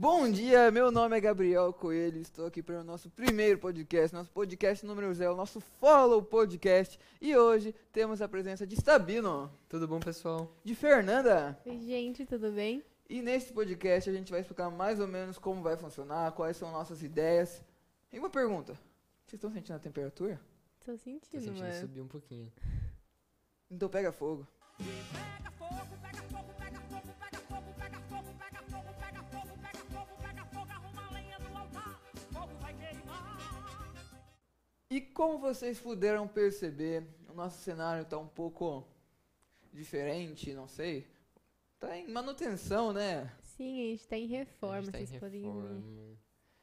Bom dia, meu nome é Gabriel Coelho, estou aqui para o nosso primeiro podcast, nosso podcast número zero, nosso Follow Podcast. E hoje temos a presença de Sabino, Tudo bom, pessoal? de Fernanda. Oi, gente, tudo bem? E nesse podcast a gente vai explicar mais ou menos como vai funcionar, quais são nossas ideias. E uma pergunta: vocês estão sentindo a temperatura? Tô sentindo, sentindo mano. subir um pouquinho. Então pega fogo. Pega fogo, pega fogo, pega E como vocês puderam perceber, o nosso cenário está um pouco diferente, não sei. Tá em manutenção, né? Sim, a gente tá em reforma, tá em vocês podem ver. reforma.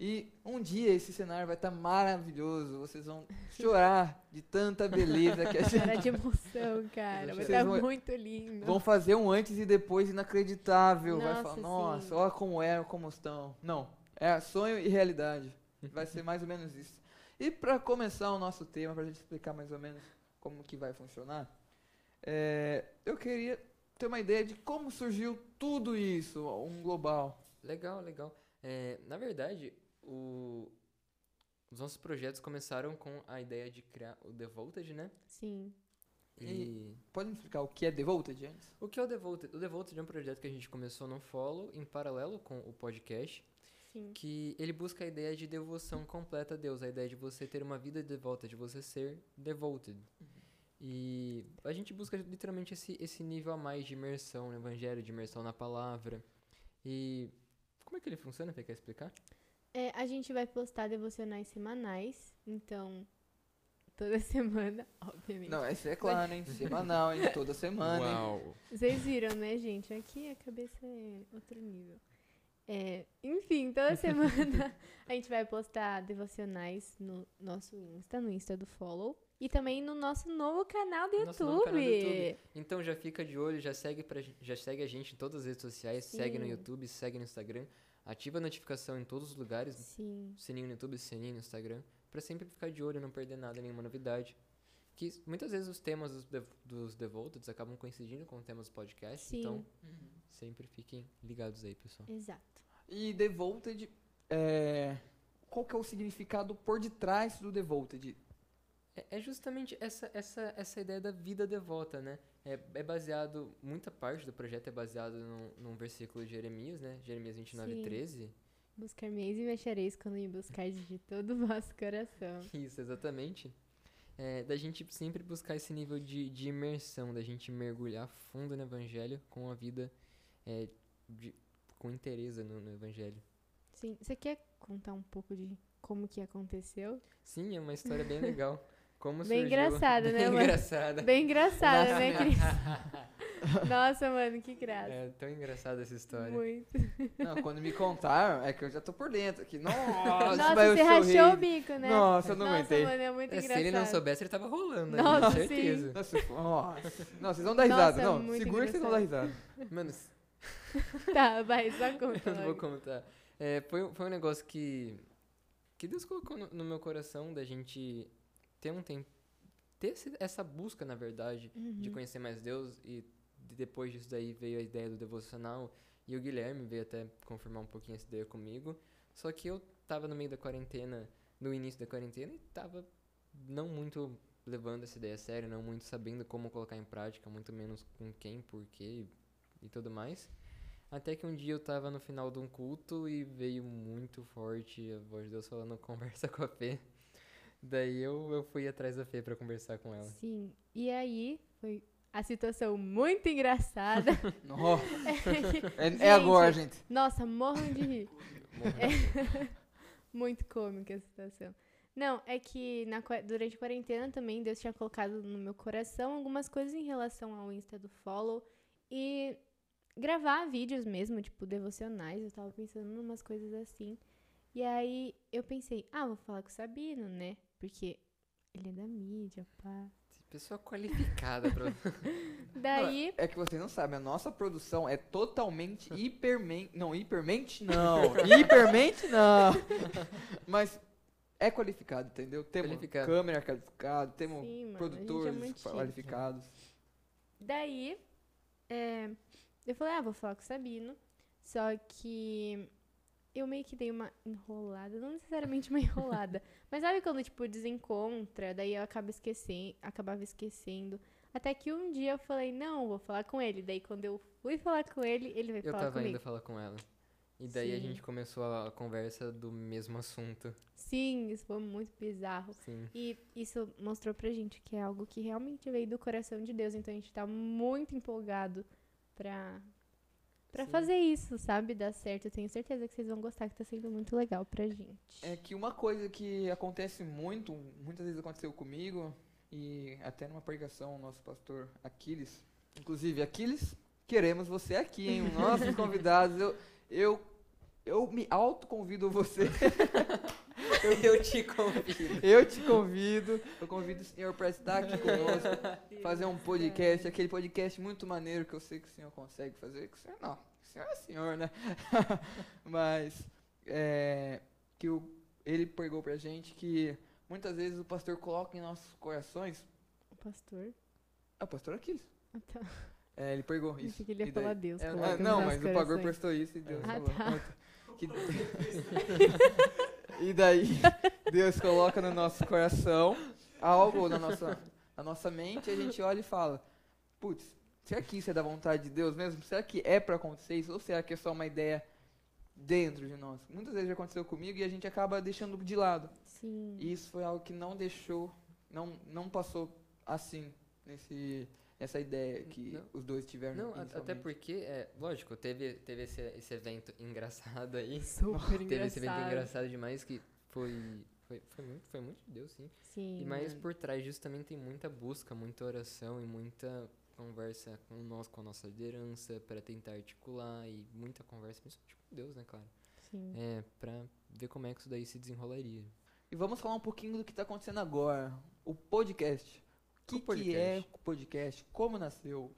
E um dia esse cenário vai estar maravilhoso. Vocês vão chorar de tanta beleza que a gente Cara de emoção, cara. Vai estar vão- muito lindo. vão fazer um antes e depois inacreditável. vai Nossa, falar, sim. nossa, olha como eram, como estão. Não, é sonho e realidade. Vai ser mais ou menos isso. E para começar o nosso tema, para a gente explicar mais ou menos como que vai funcionar, é, eu queria ter uma ideia de como surgiu tudo isso, um global. Legal, legal. É, na verdade, o- os nossos projetos começaram com a ideia de criar o Devolted, né? Sim. E Pode me explicar o que é Devolted antes? o que é o Devolted? O Devolted é um projeto que a gente começou no Follow, em paralelo com o podcast, Sim. que ele busca a ideia de devoção completa a Deus, a ideia de você ter uma vida devota, de você ser devoted. E a gente busca literalmente esse, esse nível a mais de imersão no evangelho, de imersão na palavra. E como é que ele funciona? Você quer explicar? É, a gente vai postar devocionais semanais, então toda semana, obviamente. Não, isso é claro, hein? Semanal, hein? Toda semana, hein? Vocês viram, né, gente? Aqui a cabeça é outro nível. É, enfim, toda semana a gente vai postar devocionais no nosso Insta, no Insta do Follow. E também no nosso novo canal do Nosso novo canal do YouTube. YouTube. Então já fica de olho, já segue, pra, já segue a gente em todas as redes sociais, segue no Sim. YouTube, segue no Instagram, ativa a notificação em todos os lugares, Sim. sininho no YouTube, sininho no Instagram, pra sempre ficar de olho, não perder nada, nenhuma novidade. Que muitas vezes os temas dos, dev dos Devoted acabam coincidindo com temas do podcast, Sim. então sempre fiquem ligados aí, pessoal. Exato. E Devolted, é, qual que é o significado por detrás do Devolted? É, é justamente essa, essa, essa ideia da vida devota, né? É, é baseado, muita parte do projeto é baseado num, num versículo de Jeremias, né? Jeremias 29, Sim. 13. Buscar-me-eis e me achareis quando me buscardes de todo o vosso coração. Isso, exatamente. É, da gente sempre buscar esse nível de, de imersão, da gente mergulhar fundo no evangelho com a vida é, de- com interesse no, no evangelho. Sim. Você quer contar um pouco de como que aconteceu? Sim, é uma história bem legal. Como Bem surgiu- engraçada, né, Bem mano? engraçada. Bem engraçada, né, Cris? Nossa, mano, que graça. É tão engraçada essa história. Muito. Não, quando me contaram, é que eu já tô por dentro aqui. Nossa, Nossa, vai você rachou o bico, né? Nossa, eu não Nossa, aguentei. mano, é muito É, se engraçado. ele não soubesse, ele tava rolando, né? Nossa, Com certeza. Nossa, nossa. Não, vocês vão dar risada. Nossa, não, segura que vocês vão dar risada. Mano, Tá, vai, só conta eu não vou contar. É, foi, um- foi um negócio que, que Deus colocou no, no meu coração da gente ter um tempo. Ter essa busca, na verdade, de Uhum. conhecer mais Deus. E de- depois disso daí veio a ideia do devocional. E o Guilherme veio até confirmar um pouquinho essa ideia comigo. Só que eu tava no meio da quarentena, no início da quarentena, e tava não muito levando essa ideia a sério, não muito sabendo como colocar em prática, muito menos com quem, por quê e tudo mais. Até que um dia eu tava no final de um culto e veio muito forte a voz de Deus falando conversa com a Fê. Daí eu, eu fui atrás da Fê pra conversar com ela. Sim. E aí, foi a situação muito engraçada. Nossa, é, Gente. é agora, gente. Nossa, morram de rir. Morreu. Muito cômica a situação. Não, é que na durante a quarentena também Deus tinha colocado no meu coração algumas coisas em relação ao Insta do Follow e gravar vídeos mesmo, tipo devocionais. Eu tava pensando em umas coisas assim. E aí eu pensei, ah, vou falar com o Sabino, né? Porque ele é da mídia, pá. Pessoa qualificada pra. Daí, É que vocês não sabem, a nossa produção é totalmente hipermente. Não, hipermente não. hipermente não. Mas é qualificado, entendeu? Temos Qualificado. câmera qualificada, temos sim, é produtores chique. qualificados. Daí, é, eu falei, ah, vou falar com o Sabino. Só que eu meio que dei uma enrolada, não necessariamente uma enrolada, mas sabe quando, tipo, desencontra, daí eu acabo esquecendo, acabava esquecendo. Até que um dia eu falei, não, vou falar com ele. Daí quando eu fui falar com ele, ele veio Eu falar tava comigo. indo falar com ela. E daí a Sim. gente começou a conversa do mesmo assunto. Sim, isso foi muito bizarro. Sim. E isso mostrou pra gente que é algo que realmente veio do coração de Deus. Então a gente tá muito empolgado pra, pra Sim. fazer isso, sabe? Dar certo. Eu tenho certeza que vocês vão gostar, que tá sendo muito legal pra gente. É que uma coisa que acontece muito, muitas vezes aconteceu comigo, e até numa pregação, o nosso pastor Aquiles. Inclusive, Aquiles, queremos você aqui, hein? Os nossos convidados. Eu, eu, eu me autoconvido você. Eu te convido. Eu te convido. Eu convido o senhor para estar aqui conosco, fazer um podcast, aquele podcast muito maneiro que eu sei que o senhor consegue fazer. Que o senhor não, o senhor é senhor, né? Mas é, que o, ele pregou pra gente que muitas vezes o pastor coloca em nossos corações. O pastor. É o pastor Aquiles. Ah, tá. É, ele pregou isso. Pensei que ele ia daí- falar Deus. É, é, não, mas o pagor corações. prestou isso e Deus Ah, falou. tá. Que- e daí Deus coloca no nosso coração algo na nossa, na nossa mente e a gente olha e fala, putz, será que isso é da vontade de Deus mesmo? Será que é pra acontecer isso? Ou será que é só uma ideia dentro de nós? Muitas vezes já aconteceu comigo e a gente acaba deixando de lado. Sim. E isso foi algo que não deixou, não, não passou assim, nesse, nessa ideia que Não. os dois tiveram Não, até porque, é, lógico, teve, teve esse, esse evento engraçado aí. Super Teve esse evento engraçado. engraçado demais que foi, foi, foi, muito, foi muito de Deus, sim. Sim. E mas por trás disso também tem muita busca, muita oração e muita conversa com nós, com a nossa liderança, para tentar articular e muita conversa, principalmente com Deus, né, claro? Sim. É, pra ver como é que isso daí se desenrolaria. E vamos falar um pouquinho do que está acontecendo agora. O podcast. O que, que é o podcast? Como nasceu?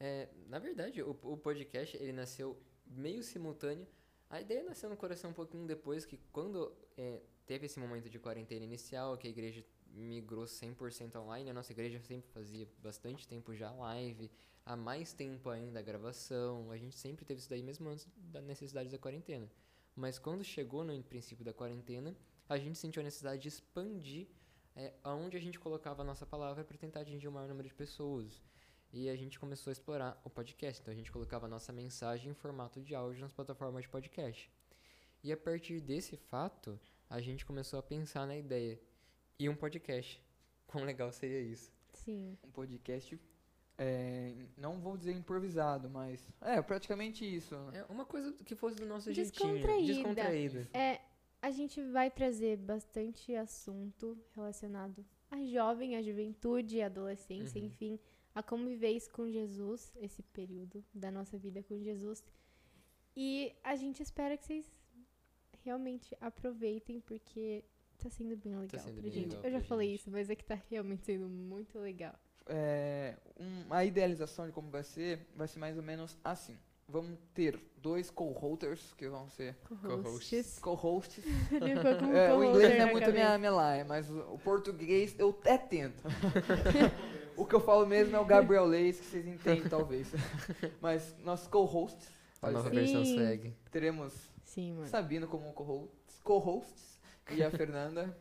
É, na verdade, o, o podcast ele nasceu meio simultâneo. A ideia nasceu no coração um pouquinho depois que quando é, teve esse momento de quarentena inicial, que a igreja migrou 100% online, a nossa igreja sempre fazia bastante tempo já live, há mais tempo ainda a gravação, a gente sempre teve isso daí mesmo antes da necessidade da quarentena. Mas quando chegou no princípio da quarentena, a gente sentiu a necessidade de expandir é, aonde a gente colocava a nossa palavra para tentar atingir o maior número de pessoas. E a gente começou a explorar o podcast. Então a gente colocava a nossa mensagem em formato de áudio nas plataformas de podcast. E a partir desse fato, a gente começou a pensar na ideia. E um podcast. Quão legal seria isso? Sim. Um podcast, é, não vou dizer improvisado, mas é praticamente isso. É uma coisa que fosse do nosso jeitinho. Descontraída. Descontraída. É, a gente vai trazer bastante assunto relacionado à jovem, à juventude, à adolescência, Uhum. enfim, a como viver isso com Jesus, esse período da nossa vida com Jesus. E a gente espera que vocês realmente aproveitem, porque tá sendo bem legal sendo pra bem gente. legal Eu já falei gente. isso, mas é que tá realmente sendo muito legal. É, um- a idealização de como vai ser, vai ser mais ou menos assim. Vamos ter dois co-holders, que vão ser Co-hosts. co-hosts. Um É, o inglês não é muito minha, minha laia, mas o, português eu até tento. o que eu falo mesmo é o Gabriel Leis, que vocês entendem talvez. mas nossos co-hosts, A nova ser, versão Sim. swag. teremos Sim, mano. Sabino como co-hosts, co-hosts e a Fernanda.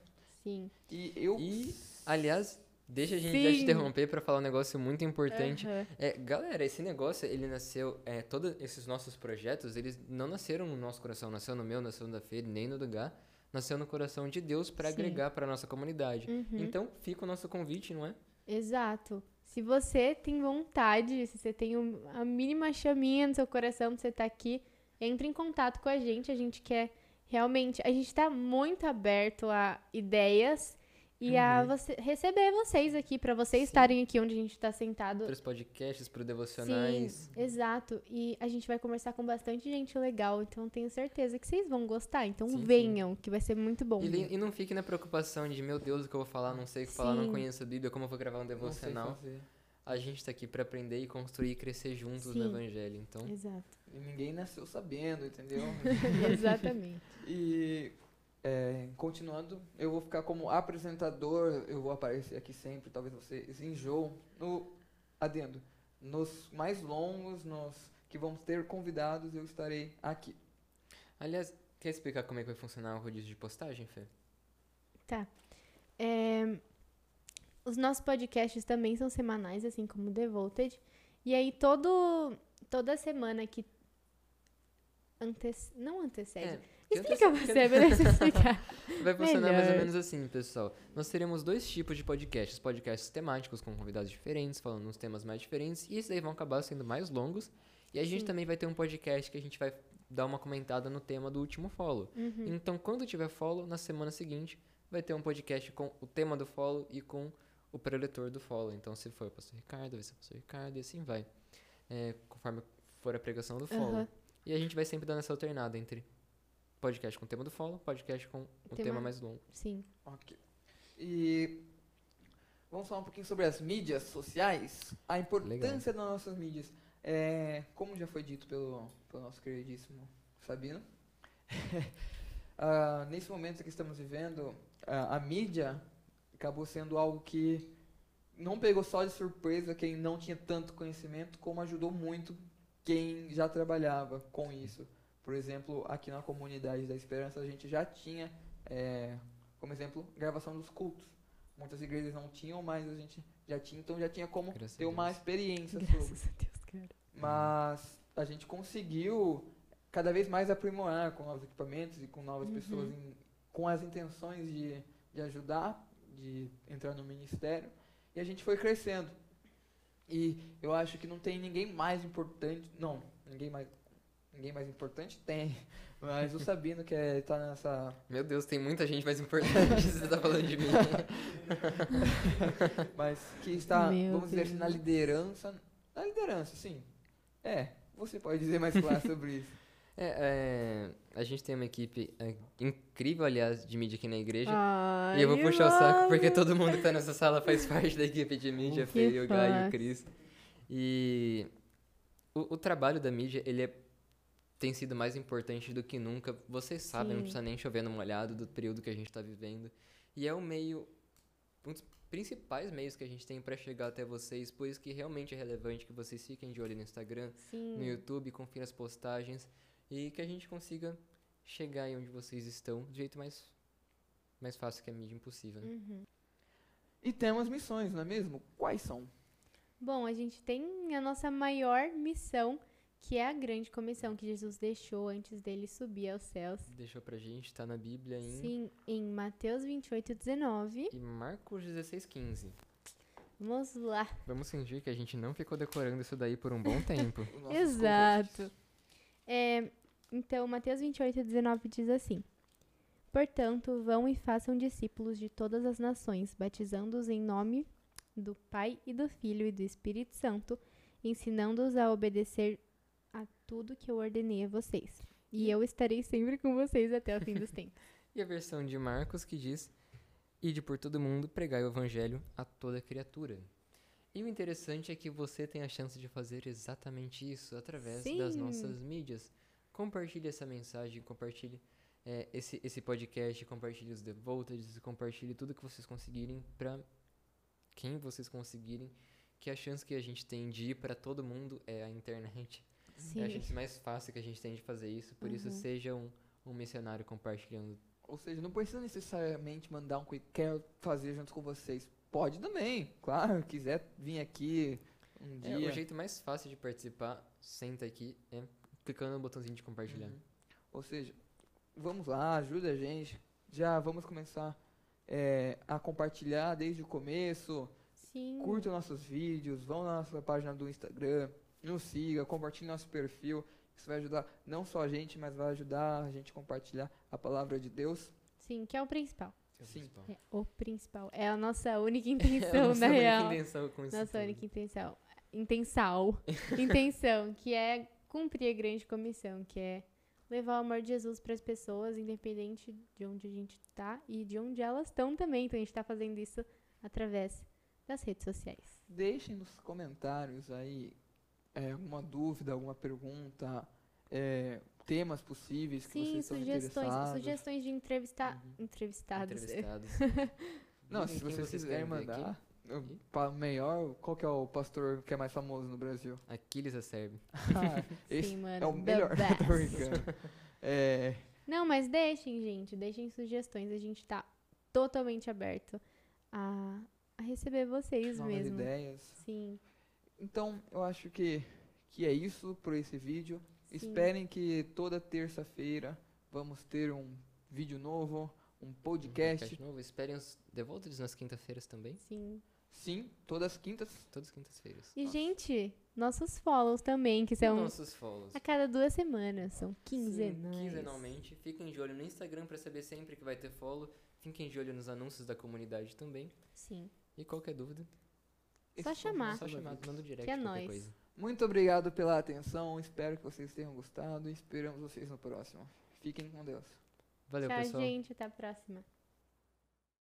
Sim. E eu. E, aliás, deixa a gente já te interromper para falar um negócio muito importante. Aham. É, galera, esse negócio, ele nasceu, é, todos esses nossos projetos, eles não nasceram no nosso coração, nasceu no meu, nasceu no da Fê, nem no do Gá, nasceu no coração de Deus para agregar para nossa comunidade. Uhum. Então, fica o nosso convite, não é? Exato. Se você tem vontade, se você tem um- a mínima chaminha no seu coração de você estar aqui, entre em contato com a gente. A gente quer realmente. A gente está muito aberto a ideias e a você, receber vocês aqui, para vocês Sim. estarem aqui onde a gente está sentado. Para os podcasts, para devocionais. Sim, exato. E a gente vai conversar com bastante gente legal, então tenho certeza que vocês vão gostar. Então Sim, sim. venham, que vai ser muito bom. E, e não fique na preocupação de, meu Deus, o que eu vou falar, não sei o que falar, não conheço a Bíblia, como eu vou gravar um devocional. A gente tá aqui para aprender e construir e crescer juntos no. Evangelho. Então, Exato. E ninguém nasceu sabendo, entendeu? Exatamente. E é, continuando, eu vou ficar como apresentador, eu vou aparecer aqui sempre, talvez vocês enjoam. No adendo, nos mais longos, nos que vamos ter convidados, eu estarei aqui. Aliás, quer explicar como é que vai funcionar o rodízio de postagem, Fê? Tá. É, os nossos podcasts também são semanais, assim como o Devoted. E aí, todo, toda semana que. Antes, não antecede. É, Explica você, é melhor você explicar. Vai funcionar mais ou Melhor. menos assim, pessoal. Nós teremos dois tipos de podcasts. Podcasts temáticos com convidados diferentes, falando uns temas mais diferentes. E esses daí vão acabar sendo mais longos. E a gente Sim. também vai ter um podcast que a gente vai dar uma comentada no tema do último follow. Uhum. Então, quando tiver follow, na semana seguinte, vai ter um podcast com o tema do follow e com o preletor do follow. Então, se for o pastor Ricardo, vai ser o pastor Ricardo e assim vai. É, conforme for a pregação do follow. Aham. E a gente vai sempre dando essa alternada entre podcast com o tema do follow, podcast com o Tema- tema mais longo. Sim. Ok. E vamos falar um pouquinho sobre as mídias sociais, a importância das nossas mídias. É, como já foi dito pelo, pelo nosso queridíssimo Sabino, ah, nesse momento que estamos vivendo, a, a mídia acabou sendo algo que não pegou só de surpresa quem não tinha tanto conhecimento, como ajudou muito quem já trabalhava com isso. Por exemplo, aqui na comunidade da Esperança a gente já tinha, é, como exemplo, gravação dos cultos. Muitas igrejas não tinham, mas a gente já tinha, então já tinha como Graças ter uma experiência sobre. Graças a Deus, cara. Mas a gente conseguiu cada vez mais aprimorar com novos equipamentos e com novas Uhum. pessoas em- com as intenções de, de ajudar, de entrar no ministério. E a gente foi crescendo. E eu acho que não tem ninguém mais importante. Não, ninguém mais. Ninguém mais importante tem. Mas o Sabino que é, tá nessa. Meu Deus, tem muita gente mais importante você tá falando de mim. Mas que está, Meu vamos dizer assim, na Deus. liderança. Na liderança, sim. É, você pode dizer mais claro sobre isso. É, é, a gente tem uma equipe é, incrível, aliás, de mídia aqui na igreja. Ai, e eu vou puxar o saco porque todo mundo que tá nessa sala faz parte da equipe de mídia, Fê, o Gai e o. Cris. E o, o trabalho da mídia, ele é- tem sido mais importante do que nunca. Vocês sabem, não Sim. precisa nem chover no molhado do período que a gente tá vivendo. E é o meio, um dos principais meios que a gente tem para chegar até vocês, por isso que realmente é relevante que vocês fiquem de olho no Instagram, Sim. no YouTube, confira as postagens e que a gente consiga chegar aí onde vocês estão do jeito mais, mais fácil que a mídia impossível. Né? Uhum. E temos missões, não é mesmo? Quais são? Bom, a gente tem a nossa maior missão, que é a grande comissão que Jesus deixou antes dele subir aos céus. Deixou pra gente, tá na Bíblia em Sim, em Mateus 28, 19. e Marcos 16, 15. Vamos lá. Vamos fingir que a gente não ficou decorando isso daí por um bom tempo. Exato. É, então, Mateus 28, 19 diz assim: Portanto, vão e façam discípulos de todas as nações, batizando-os em nome do Pai e do Filho e do Espírito Santo, ensinando-os a obedecer a tudo que eu ordenei a vocês. E eu estarei sempre com vocês até o fim dos tempos. E a versão de Marcos que diz: Ide por todo mundo, pregai o evangelho a toda criatura. E o interessante é que você tem a chance de fazer exatamente isso através das Sim. nossas mídias. Compartilhe essa mensagem, compartilhe é, esse, esse podcast, compartilhe os devoted, compartilhe tudo que vocês conseguirem para quem vocês conseguirem. Que a chance que a gente tem de ir para todo mundo é a internet. É a Sim. chance mais fácil que a gente tem de fazer isso. Por isso, Uhum. seja um, um missionário compartilhando Ou seja, não precisa necessariamente mandar um quick quero fazer junto com vocês. Pode também, claro, quiser vir aqui um É, dia. o jeito mais fácil de participar, senta aqui, é clicando no botãozinho de compartilhar. Uhum. Ou seja, vamos lá, ajuda a gente. Já vamos começar é, a compartilhar desde o começo. Sim. Curta nossos vídeos, vão na nossa página do Instagram, nos siga, compartilhe nosso perfil. Isso vai ajudar não só a gente, mas vai ajudar a gente a compartilhar a palavra de Deus. Sim, que é o principal. É o Sim. principal. É o principal. É a nossa única É a intenção, nossa na única real. intenção com isso Nossa tudo. única intenção. Intensal. intenção, que é cumprir a grande comissão, que é levar o amor de Jesus para as pessoas, independente de onde a gente tá e de onde elas estão também. Então a gente tá fazendo isso através das redes sociais. Deixem nos comentários aí é, alguma dúvida, alguma pergunta, é, temas possíveis que Sim, vocês estão sugestões, interessados. sugestões de entrevistar Uhum. entrevistados. Entrevistados. Não, se vocês quiserem mandar, eu- pa- melhor, qual que é o pastor que é mais famoso no Brasil? Aquiles a serve. Ah, esse Sim, mano. é o melhor. É, Não, mas deixem, gente. Deixem sugestões. A gente tá totalmente aberto a, a receber vocês novas mesmo. ideias. Sim. Então, eu acho que, que é isso por esse vídeo. Sim. Esperem que toda terça-feira vamos ter um vídeo novo, um podcast. de novo. Esperem os devoltos nas quinta-feiras também. Sim. Sim, todas as quintas. Todas as quintas-feiras. E, gente, nossos follows também, que E são nossos follows. a cada duas semanas. São Sim, quinzenais. quinzenalmente. Fiquem de olho no Instagram pra saber sempre que vai ter follow. Fiquem de olho nos anúncios da comunidade também. Sim. E qualquer dúvida, Só chamar. só chamar, manda um direct, Que é qualquer nóis. coisa. Muito obrigado pela atenção. Espero que vocês tenham gostado. e Esperamos vocês no próximo. Fiquem com Deus. Valeu, Tchau, pessoal. gente. Até a próxima.